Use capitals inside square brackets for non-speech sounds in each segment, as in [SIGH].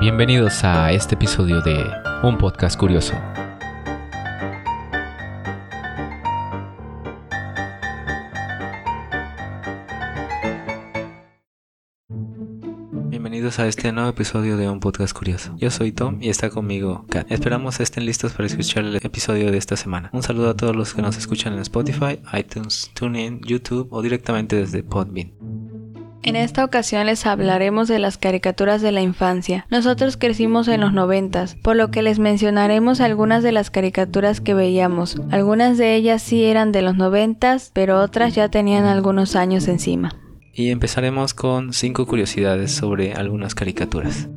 Bienvenidos a este episodio de Un Podcast Curioso. Bienvenidos a este nuevo episodio de Un Podcast Curioso. Yo soy Tom y está conmigo Kat. Esperamos estén listos para escuchar el episodio de esta semana. Un saludo a todos los que nos escuchan en Spotify, iTunes, TuneIn, YouTube o directamente desde Podbean. En esta ocasión les hablaremos de las caricaturas de la infancia. Nosotros crecimos en los noventas, por lo que les mencionaremos algunas de las caricaturas que veíamos. Algunas de ellas sí eran de los noventas, pero otras ya tenían algunos años encima. Y empezaremos con 5 curiosidades sobre algunas caricaturas.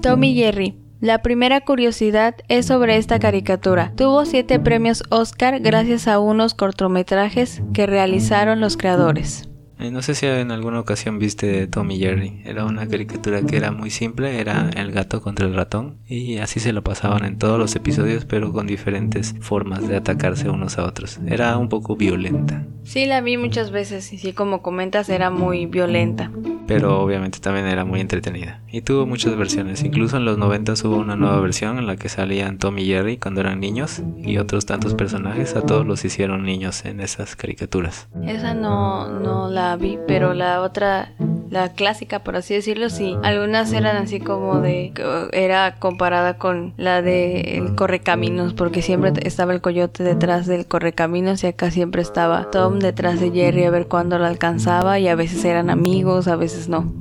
Tommy Jerry. La primera curiosidad es sobre esta caricatura. Tuvo 7 premios Oscar gracias a unos cortometrajes que realizaron los creadores. No sé si en alguna ocasión viste Tommy Jerry. Era una caricatura que era muy simple, era el gato contra el ratón y así se lo pasaban en todos los episodios, pero con diferentes formas de atacarse unos a otros. Era un poco violenta. Sí, la vi muchas veces y sí, como comentas, era muy violenta. Pero obviamente también era muy entretenida. Y tuvo muchas versiones. Incluso en los 90 hubo una nueva versión en la que salían Tommy Jerry cuando eran niños y otros tantos personajes. A todos los hicieron niños en esas caricaturas. Esa no, no la vi, pero la otra, la clásica, por así decirlo, sí. Algunas eran así como de, era comparada con la de el correcaminos, porque siempre estaba el coyote detrás del correcaminos y acá siempre estaba Tom detrás de Jerry a ver cuándo lo alcanzaba y a veces eran amigos, a veces no.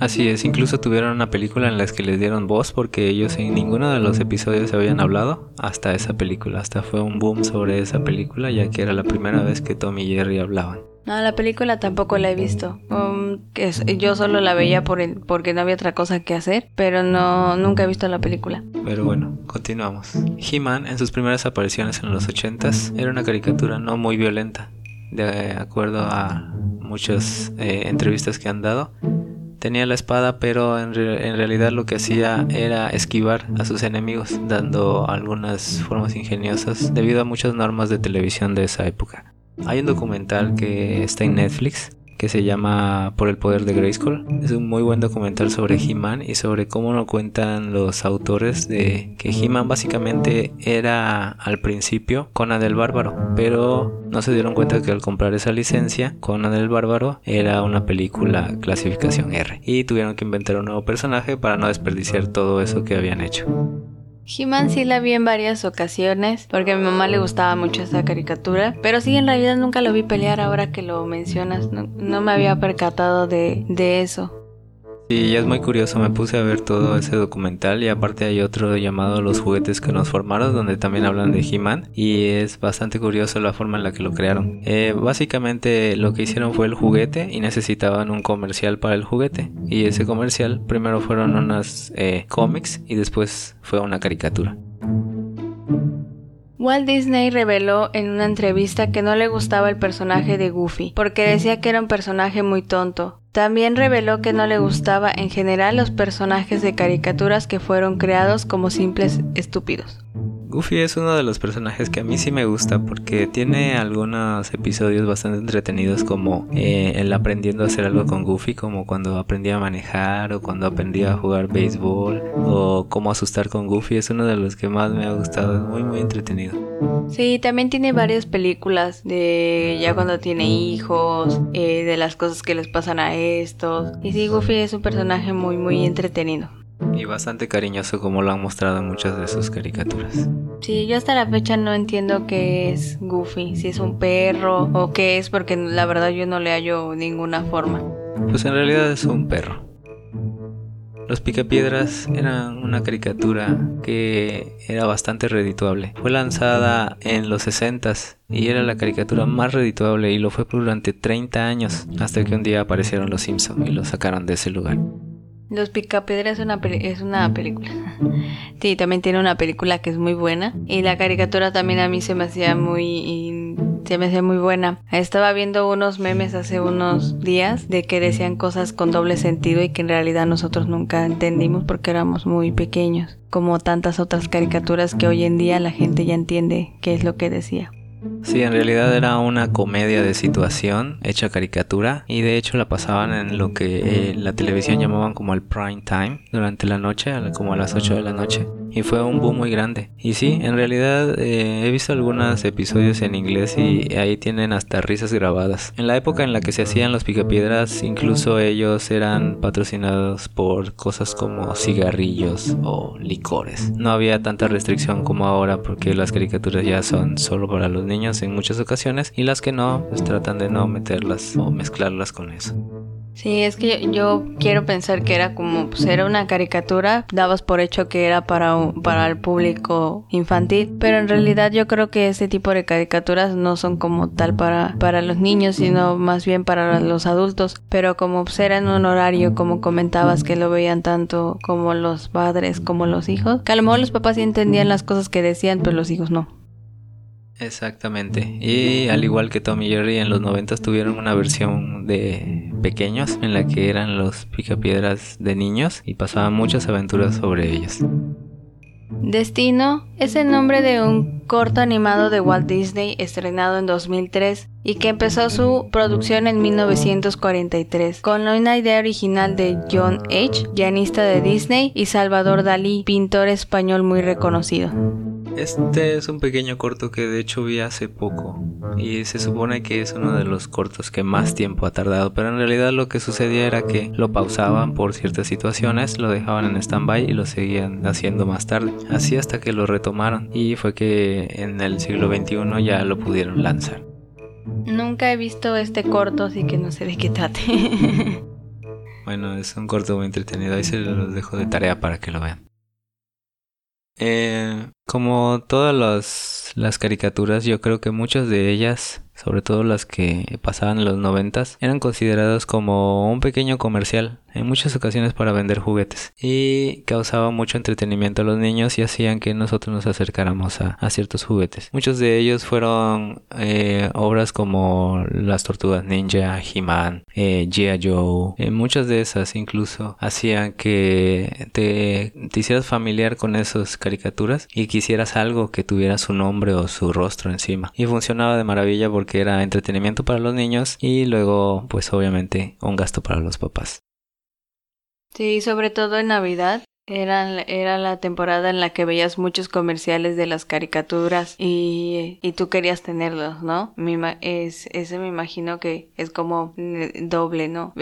Así es, incluso tuvieron una película en la que les dieron voz porque ellos en ninguno de los episodios se habían hablado hasta esa película, hasta fue un boom sobre esa película ya que era la primera vez que Tom y Jerry hablaban. No, la película tampoco la he visto. Um, yo solo la veía por porque no había otra cosa que hacer, pero no nunca he visto la película. Pero bueno, continuamos. He-Man en sus primeras apariciones en los 80s era una caricatura no muy violenta, de acuerdo a muchas eh, entrevistas que han dado. Tenía la espada, pero en, en, realidad lo que hacía era esquivar a sus enemigos, dando algunas formas ingeniosas debido a muchas normas de televisión de esa época. Hay un documental que está en Netflix que se llama Por el poder de Grayskull. Es un muy buen documental sobre He-Man y sobre cómo nos cuentan los autores de que He-Man básicamente era al principio Conan el Bárbaro, pero no se dieron cuenta que al comprar esa licencia, Conan el Bárbaro era una película clasificación R y tuvieron que inventar un nuevo personaje para no desperdiciar todo eso que habían hecho. He-Man sí la vi en varias ocasiones porque a mi mamá le gustaba mucho esa caricatura, pero sí en realidad nunca lo vi pelear ahora que lo mencionas, no, me había percatado de, de eso. Sí, es muy curioso, me puse a ver todo ese documental y aparte hay otro llamado Los juguetes que nos formaron donde también hablan de He-Man y es bastante curioso la forma en la que lo crearon. Eh, básicamente lo que hicieron fue el juguete y necesitaban un comercial para el juguete y ese comercial primero fueron unas eh, cómics y después fue una caricatura. Walt Disney reveló en una entrevista que no le gustaba el personaje de Goofy, porque decía que era un personaje muy tonto. También reveló que no le gustaba en general los personajes de caricaturas que fueron creados como simples estúpidos. Goofy es uno de los personajes que a mí sí me gusta porque tiene algunos episodios bastante entretenidos como eh, el aprendiendo a hacer algo con Goofy, como cuando aprendí a manejar o cuando aprendí a jugar béisbol o cómo asustar con Goofy. Es uno de los que más me ha gustado, es muy muy entretenido. Sí, también tiene varias películas de ya cuando tiene hijos, eh, de las cosas que les pasan a estos. Y sí, Goofy es un personaje muy muy entretenido. Y bastante cariñoso como lo han mostrado en muchas de sus caricaturas. Sí, yo hasta la fecha no entiendo qué es Goofy, si es un perro o qué es, porque la verdad yo no le hallo ninguna forma. Pues en realidad es un perro. Los Picapiedras eran una caricatura que era bastante redituable. Fue lanzada en los 60s y era la caricatura más redituable y lo fue durante 30 años hasta que un día aparecieron los Simpson y lo sacaron de ese lugar. Los Picapiedras es una, es una película. Sí, también tiene una película que es muy buena. Y la caricatura también a mí se me hacía muy, se me hacía muy buena. Estaba viendo unos memes hace unos días de que decían cosas con doble sentido y que en realidad nosotros nunca entendimos porque éramos muy pequeños. Como tantas otras caricaturas que hoy en día la gente ya entiende qué es lo que decía. Sí, en realidad era una comedia de situación hecha caricatura y de hecho la pasaban en lo que eh, la televisión llamaban como el prime time durante la noche, como a las 8 de la noche. Y fue un boom muy grande. Y sí, en realidad eh, he visto algunos episodios en inglés y ahí tienen hasta risas grabadas. En la época en la que se hacían los picapiedras, incluso ellos eran patrocinados por cosas como cigarrillos o licores. No había tanta restricción como ahora porque las caricaturas ya son solo para los niños en muchas ocasiones y las que no, pues tratan de no meterlas o mezclarlas con eso. Sí, es que yo, quiero pensar que era como, pues era una caricatura, dabas por hecho que era para, para el público infantil, pero en realidad yo creo que este tipo de caricaturas no son como tal para, para los niños, sino más bien para los adultos, pero como pues era en un horario, como comentabas, que lo veían tanto como los padres como los hijos, que a lo mejor los papás sí entendían las cosas que decían, pero los hijos no. Exactamente. Y al igual que Tommy y Jerry en los 90 tuvieron una versión de pequeños en la que eran los picapiedras de niños y pasaban muchas aventuras sobre ellos. Destino es el nombre de un corto animado de Walt Disney estrenado en 2003 y que empezó su producción en 1943 con una idea original de John H., guionista de Disney, y Salvador Dalí, pintor español muy reconocido. Este es un pequeño corto que de hecho vi hace poco y se supone que es uno de los cortos que más tiempo ha tardado, pero en realidad lo que sucedía era que lo pausaban por ciertas situaciones, lo dejaban en stand-by y lo seguían haciendo más tarde, así hasta que lo retomaron y fue que en el siglo XXI ya lo pudieron lanzar. Nunca he visto este corto, así que no sé de qué trate. [LAUGHS] bueno, es un corto muy entretenido, ahí se los dejo de tarea para que lo vean. Eh, como todas las caricaturas, yo creo que muchas de ellas sobre todo las que pasaban en los noventas, eran consideradas como un pequeño comercial, en muchas ocasiones para vender juguetes, y causaban mucho entretenimiento a los niños y hacían que nosotros nos acercáramos a, ciertos juguetes. Muchos de ellos fueron eh, obras como Las Tortugas Ninja, He-Man, eh, G.I. Joe, eh, muchas de esas incluso hacían que te, te hicieras familiar con esas caricaturas y quisieras algo que tuviera su nombre o su rostro encima. Y funcionaba de maravilla porque que era entretenimiento para los niños y luego pues obviamente un gasto para los papás. Sí, sobre todo en Navidad. Era, era la temporada en la que veías muchos comerciales de las caricaturas y, y tú querías tenerlos, ¿no? es, ese me imagino que es como eh, doble, ¿no?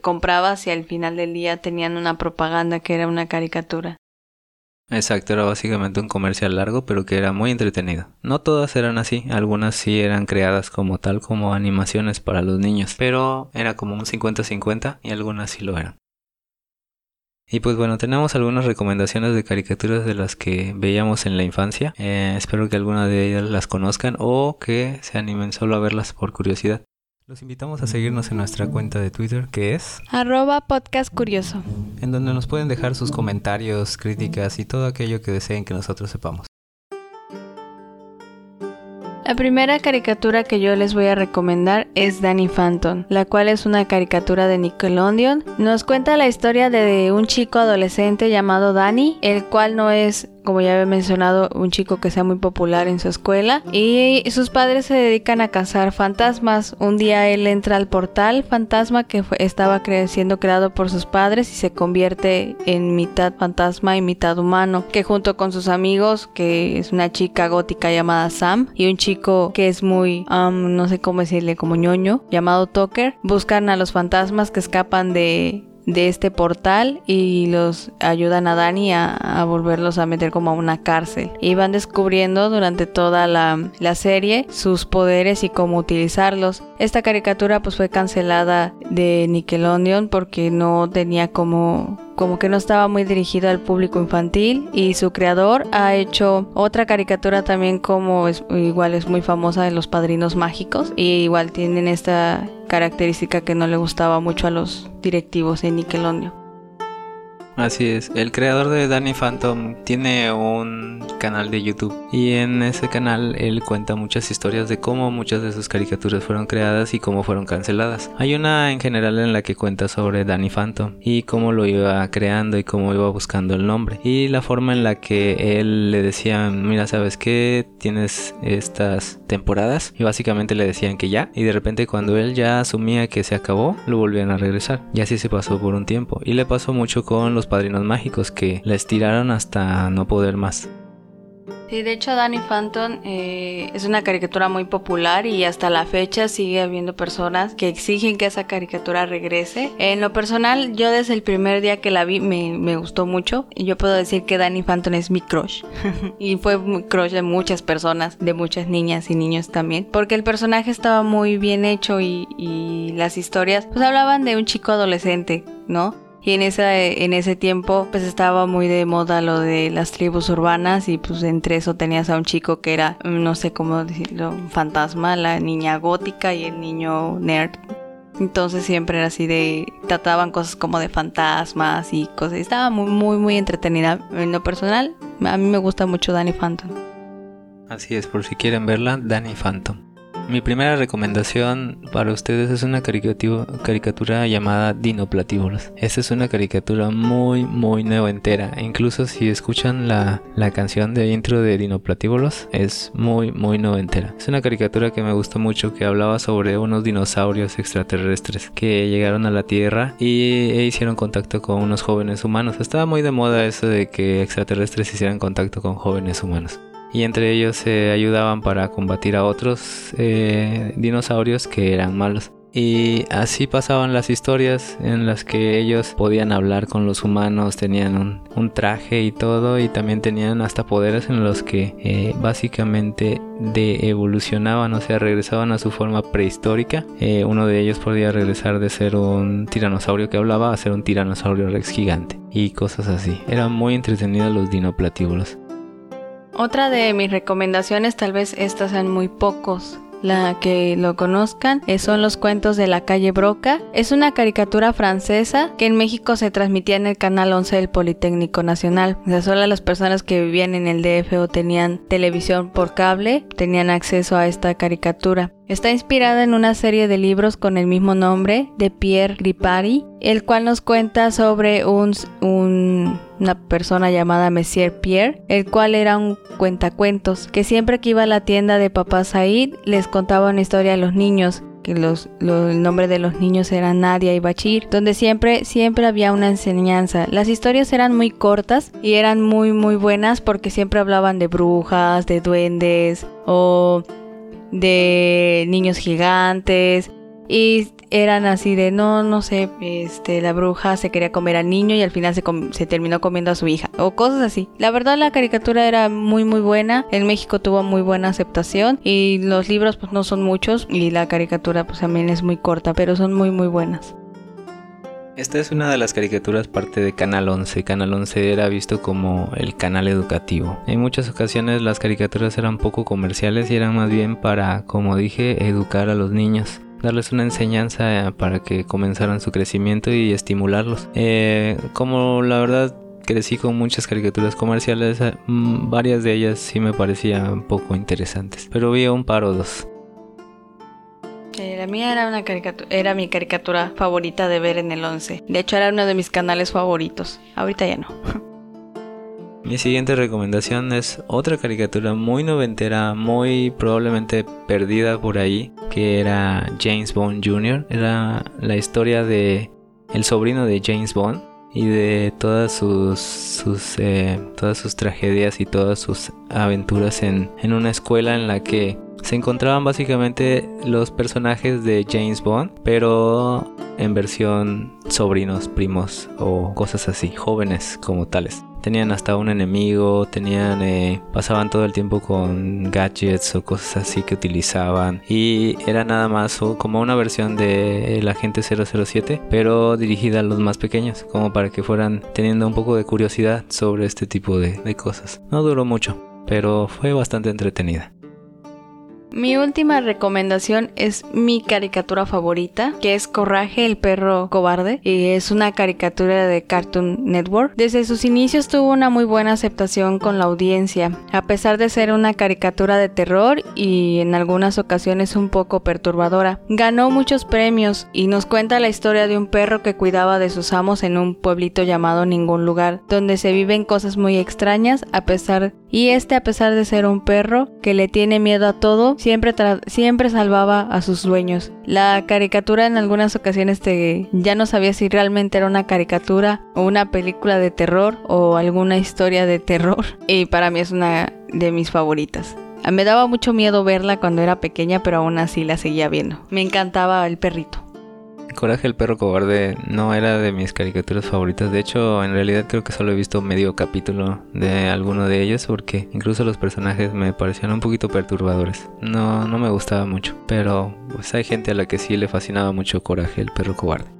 comprabas y al final del día tenían una propaganda que era una caricatura. Exacto, era básicamente un comercial largo, pero que era muy entretenido. No todas eran así, algunas sí eran creadas como tal, como animaciones para los niños, pero era como un 50-50 y algunas sí lo eran. Y pues bueno, tenemos algunas recomendaciones de caricaturas de las que veíamos en la infancia. Eh, espero que alguna de ellas las conozcan o que se animen solo a verlas por curiosidad. Los invitamos a seguirnos en nuestra cuenta de Twitter que es arroba podcast curioso, en donde nos pueden dejar sus comentarios, críticas y todo aquello que deseen que nosotros sepamos. La primera caricatura que yo les voy a recomendar es Danny Phantom, la cual es una caricatura de Nickelodeon. Nos cuenta la historia de un chico adolescente llamado Danny, el cual no es como ya había mencionado, un chico que sea muy popular en su escuela y sus padres se dedican a cazar fantasmas. Un día él entra al portal fantasma que estaba siendo creado por sus padres y se convierte en mitad fantasma y mitad humano, que junto con sus amigos, que es una chica gótica llamada Sam y un chico que es muy, no sé cómo decirle, como ñoño, llamado Tucker, buscan a los fantasmas que escapan de de este portal y los ayudan a Dani a, volverlos a meter como a una cárcel. Y van descubriendo durante toda la, la, serie sus poderes y cómo utilizarlos. Esta caricatura pues fue cancelada de Nickelodeon porque no tenía como como que no estaba muy dirigido al público infantil y su creador ha hecho otra caricatura también como es, igual es muy famosa de los padrinos mágicos y igual tienen esta característica que no le gustaba mucho a los directivos en Nickelodeon. Así es, el creador de Danny Phantom tiene un canal de YouTube y en ese canal él cuenta muchas historias de cómo muchas de sus caricaturas fueron creadas y cómo fueron canceladas. Hay una en general en la que cuenta sobre Danny Phantom y cómo lo iba creando y cómo iba buscando el nombre y la forma en la que él le decía, mira, ¿sabes qué? Tienes estas temporadas y básicamente le decían que ya y de repente cuando él ya asumía que se acabó, lo volvían a regresar y así se pasó por un tiempo y le pasó mucho con los padrinos mágicos que la estiraron hasta no poder más. Sí, de hecho Danny Phantom eh, es una caricatura muy popular y hasta la fecha sigue habiendo personas que exigen que esa caricatura regrese. En lo personal, yo desde el primer día que la vi me, gustó mucho y yo puedo decir que Danny Phantom es mi crush. [LAUGHS] y fue crush de muchas personas, de muchas niñas y niños también, porque el personaje estaba muy bien hecho y, y las historias pues hablaban de un chico adolescente, ¿no? Y en, esa, en ese tiempo pues estaba muy de moda lo de las tribus urbanas y pues entre eso tenías a un chico que era, no sé cómo decirlo, fantasma, la niña gótica y el niño nerd. Entonces siempre era así de, trataban cosas como de fantasmas y cosas. Estaba muy, muy, muy entretenida. En lo personal, a mí me gusta mucho Danny Phantom. Así es, por si quieren verla, Danny Phantom. Mi primera recomendación para ustedes es una caricatura llamada Dinoplatíbulos. Esta es una caricatura muy, muy entera. Incluso si escuchan la, la canción de intro de Dinoplatíbulos, es muy, muy entera. Es una caricatura que me gustó mucho que hablaba sobre unos dinosaurios extraterrestres que llegaron a la Tierra y e hicieron contacto con unos jóvenes humanos. Estaba muy de moda eso de que extraterrestres hicieran contacto con jóvenes humanos y entre ellos se ayudaban para combatir a otros eh, dinosaurios que eran malos. Y así pasaban las historias en las que ellos podían hablar con los humanos, tenían un, traje y todo, y también tenían hasta poderes en los que eh, básicamente de evolucionaban, o sea, regresaban a su forma prehistórica. Eh, uno de ellos podía regresar de ser un tiranosaurio que hablaba a ser un tiranosaurio rex gigante y cosas así. Eran muy entretenidos los dinoplatíbulos. Otra de mis recomendaciones, tal vez estas sean muy pocos la que lo conozcan, eh, son los cuentos de la calle Broca. Es una caricatura francesa que en México se transmitía en el canal 11 del Politécnico Nacional. O sea, solo las personas que vivían en el DF o tenían televisión por cable tenían acceso a esta caricatura. Está inspirada en una serie de libros con el mismo nombre de Pierre Ripari, el cual nos cuenta sobre un, una persona llamada Monsieur Pierre, el cual era un cuentacuentos, que siempre que iba a la tienda de Papá Said les contaba una historia a los niños, que los, el nombre de los niños era Nadia y Bachir, donde siempre, siempre había una enseñanza. Las historias eran muy cortas y eran muy, muy buenas porque siempre hablaban de brujas, de duendes o de niños gigantes y eran así de no no sé este la bruja se quería comer al niño y al final se, se, terminó comiendo a su hija o cosas así la verdad la caricatura era muy muy buena en México tuvo muy buena aceptación y los libros pues no son muchos y la caricatura pues también es muy corta pero son muy muy buenas esta es una de las caricaturas parte de Canal 11. Canal 11 era visto como el canal educativo. En muchas ocasiones las caricaturas eran poco comerciales y eran más bien para, como dije, educar a los niños darles una enseñanza para que comenzaran su crecimiento y estimularlos. Eh, como la verdad crecí con muchas caricaturas comerciales, eh, mm, varias de ellas sí me parecían poco interesantes, pero vi un par o dos. Eh, la mía era una caricatura, era mi caricatura favorita de ver en el 11. De hecho era uno de mis canales favoritos. Ahorita ya no. [LAUGHS] Mi siguiente recomendación es otra caricatura muy noventera, muy probablemente perdida por ahí, que era James Bond Jr. Era la historia de el sobrino de James Bond y de todas sus, sus eh, todas sus tragedias y todas sus aventuras en, en una escuela en la que se encontraban básicamente los personajes de James Bond, pero en versión sobrinos, primos o cosas así, jóvenes como tales. Tenían hasta un enemigo, tenían, eh, pasaban todo el tiempo con gadgets o cosas así que utilizaban y era nada más como una versión de el agente 007, pero dirigida a los más pequeños, como para que fueran teniendo un poco de curiosidad sobre este tipo de cosas. No duró mucho, pero fue bastante entretenida. Mi última recomendación es mi caricatura favorita, que es Coraje el perro cobarde, y es una caricatura de Cartoon Network. Desde sus inicios tuvo una muy buena aceptación con la audiencia, a pesar de ser una caricatura de terror y en algunas ocasiones un poco perturbadora. Ganó muchos premios y nos cuenta la historia de un perro que cuidaba de sus amos en un pueblito llamado Ningún Lugar, donde se viven cosas muy extrañas a pesar y este a pesar de ser un perro que le tiene miedo a todo, siempre, siempre salvaba a sus dueños. La caricatura en algunas ocasiones te ya no sabía si realmente era una caricatura o una película de terror o alguna historia de terror [LAUGHS] y para mí es una de mis favoritas. Me daba mucho miedo verla cuando era pequeña, pero aún así la seguía viendo. Me encantaba el perrito. Coraje el perro cobarde no era de mis caricaturas favoritas. De hecho, en realidad creo que solo he visto medio capítulo de alguno de ellos porque incluso los personajes me parecían un poquito perturbadores. No, no me gustaba mucho. Pero pues hay gente a la que sí le fascinaba mucho Coraje el perro cobarde.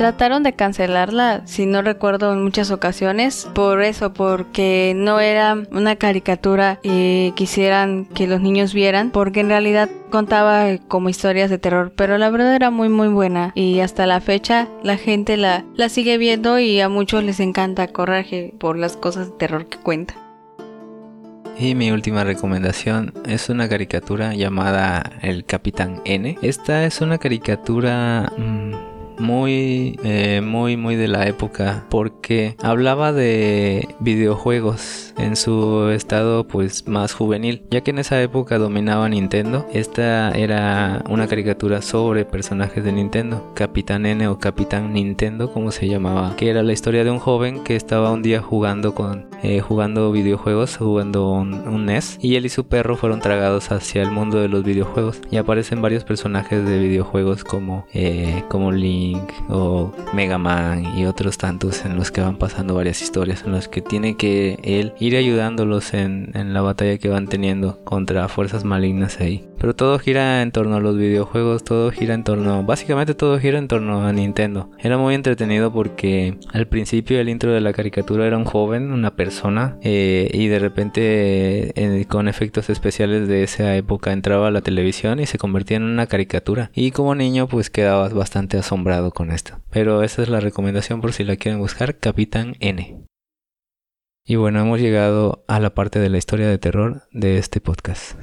Trataron de cancelarla, si no recuerdo, en muchas ocasiones. Por eso, porque no era una caricatura y quisieran que los niños vieran. Porque en realidad contaba como historias de terror. Pero la verdad era muy muy buena. Y hasta la fecha la gente la, la sigue viendo y a muchos les encanta Coraje por las cosas de terror que cuenta. Y mi última recomendación es una caricatura llamada El Capitán N. Esta es una caricatura... Mm, muy, eh, muy, muy de la época porque hablaba de videojuegos en su estado pues más juvenil, ya que en esa época dominaba Nintendo. Esta era una caricatura sobre personajes de Nintendo, Capitán N o Capitán Nintendo como se llamaba, que era la historia de un joven que estaba un día jugando con eh, jugando videojuegos, jugando un, NES y él y su perro fueron tragados hacia el mundo de los videojuegos y aparecen varios personajes de videojuegos como eh, como o Mega Man y otros tantos en los que van pasando varias historias, en los que tiene que él ir ayudándolos en, en la batalla que van teniendo contra fuerzas malignas ahí. Pero todo gira en torno a los videojuegos, todo gira en torno, básicamente todo gira en torno a Nintendo. Era muy entretenido porque al principio el intro de la caricatura era un joven, una persona, eh, y de repente eh, con efectos especiales de esa época entraba a la televisión y se convertía en una caricatura. Y como niño pues quedabas bastante asombrado con esto. Pero esa es la recomendación por si la quieren buscar, Capitán N. Y bueno, hemos llegado a la parte de la historia de terror de este podcast.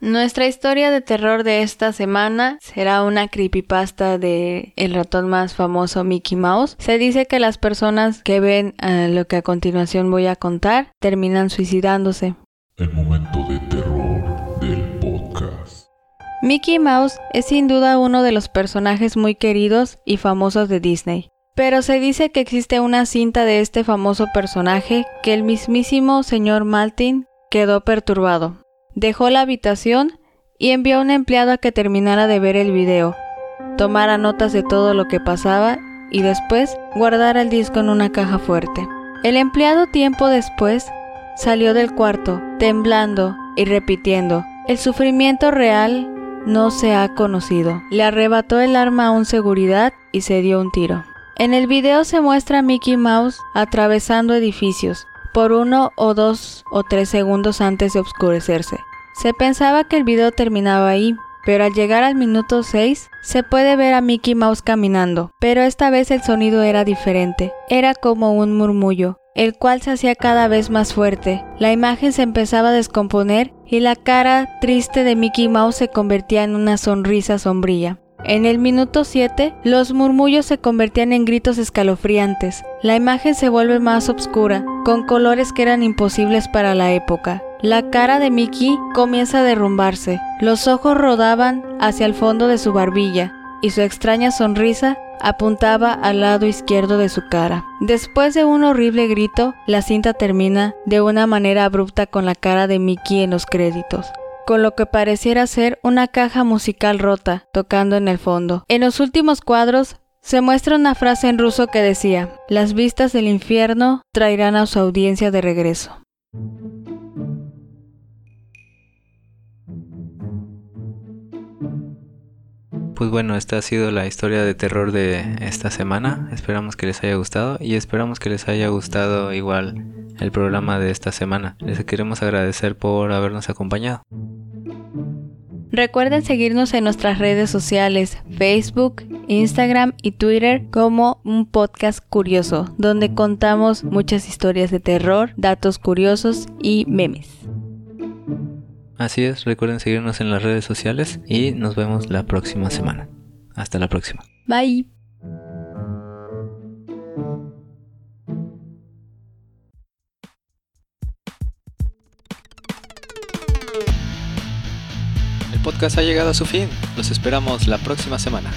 Nuestra historia de terror de esta semana será una creepypasta de el ratón más famoso Mickey Mouse. Se dice que las personas que ven eh, lo que a continuación voy a contar terminan suicidándose. El momento Mickey Mouse es sin duda uno de los personajes muy queridos y famosos de Disney. Pero se dice que existe una cinta de este famoso personaje que el mismísimo señor Maltin quedó perturbado Dejó la habitación y envió a un empleado a que terminara de ver el video, tomara notas de todo lo que pasaba y después guardara el disco en una caja fuerte. El empleado tiempo después salió del cuarto, temblando y repitiendo, el sufrimiento real no se ha conocido. Le arrebató el arma a un seguridad y se dio un tiro. En el video se muestra a Mickey Mouse atravesando edificios, por uno o dos o tres segundos antes de oscurecerse. Se pensaba que el video terminaba ahí, pero al llegar al minuto 6 se puede ver a Mickey Mouse caminando, pero esta vez el sonido era diferente, era como un murmullo, el cual se hacía cada vez más fuerte. La imagen se empezaba a descomponer y la cara triste de Mickey Mouse se convertía en una sonrisa sombría. En el minuto 7, los murmullos se convertían en gritos escalofriantes. La imagen se vuelve más oscura, con colores que eran imposibles para la época. La cara de Mickey comienza a derrumbarse. Los ojos rodaban hacia el fondo de su barbilla y su extraña sonrisa apuntaba al lado izquierdo de su cara. Después de un horrible grito, la cinta termina de una manera abrupta con la cara de Mickey en los créditos con lo que pareciera ser una caja musical rota tocando en el fondo. En los últimos cuadros se muestra una frase en ruso que decía, las vistas del infierno traerán a su audiencia de regreso. Pues bueno, esta ha sido la historia de terror de esta semana. Esperamos que les haya gustado y esperamos que les haya gustado igual el programa de esta semana. Les queremos agradecer por habernos acompañado. Recuerden seguirnos en nuestras redes sociales, Facebook, Instagram y Twitter como un podcast curioso, donde contamos muchas historias de terror, datos curiosos y memes. Así es, recuerden seguirnos en las redes sociales y nos vemos la próxima semana. Hasta la próxima. Bye. El podcast ha llegado a su fin. Los esperamos la próxima semana.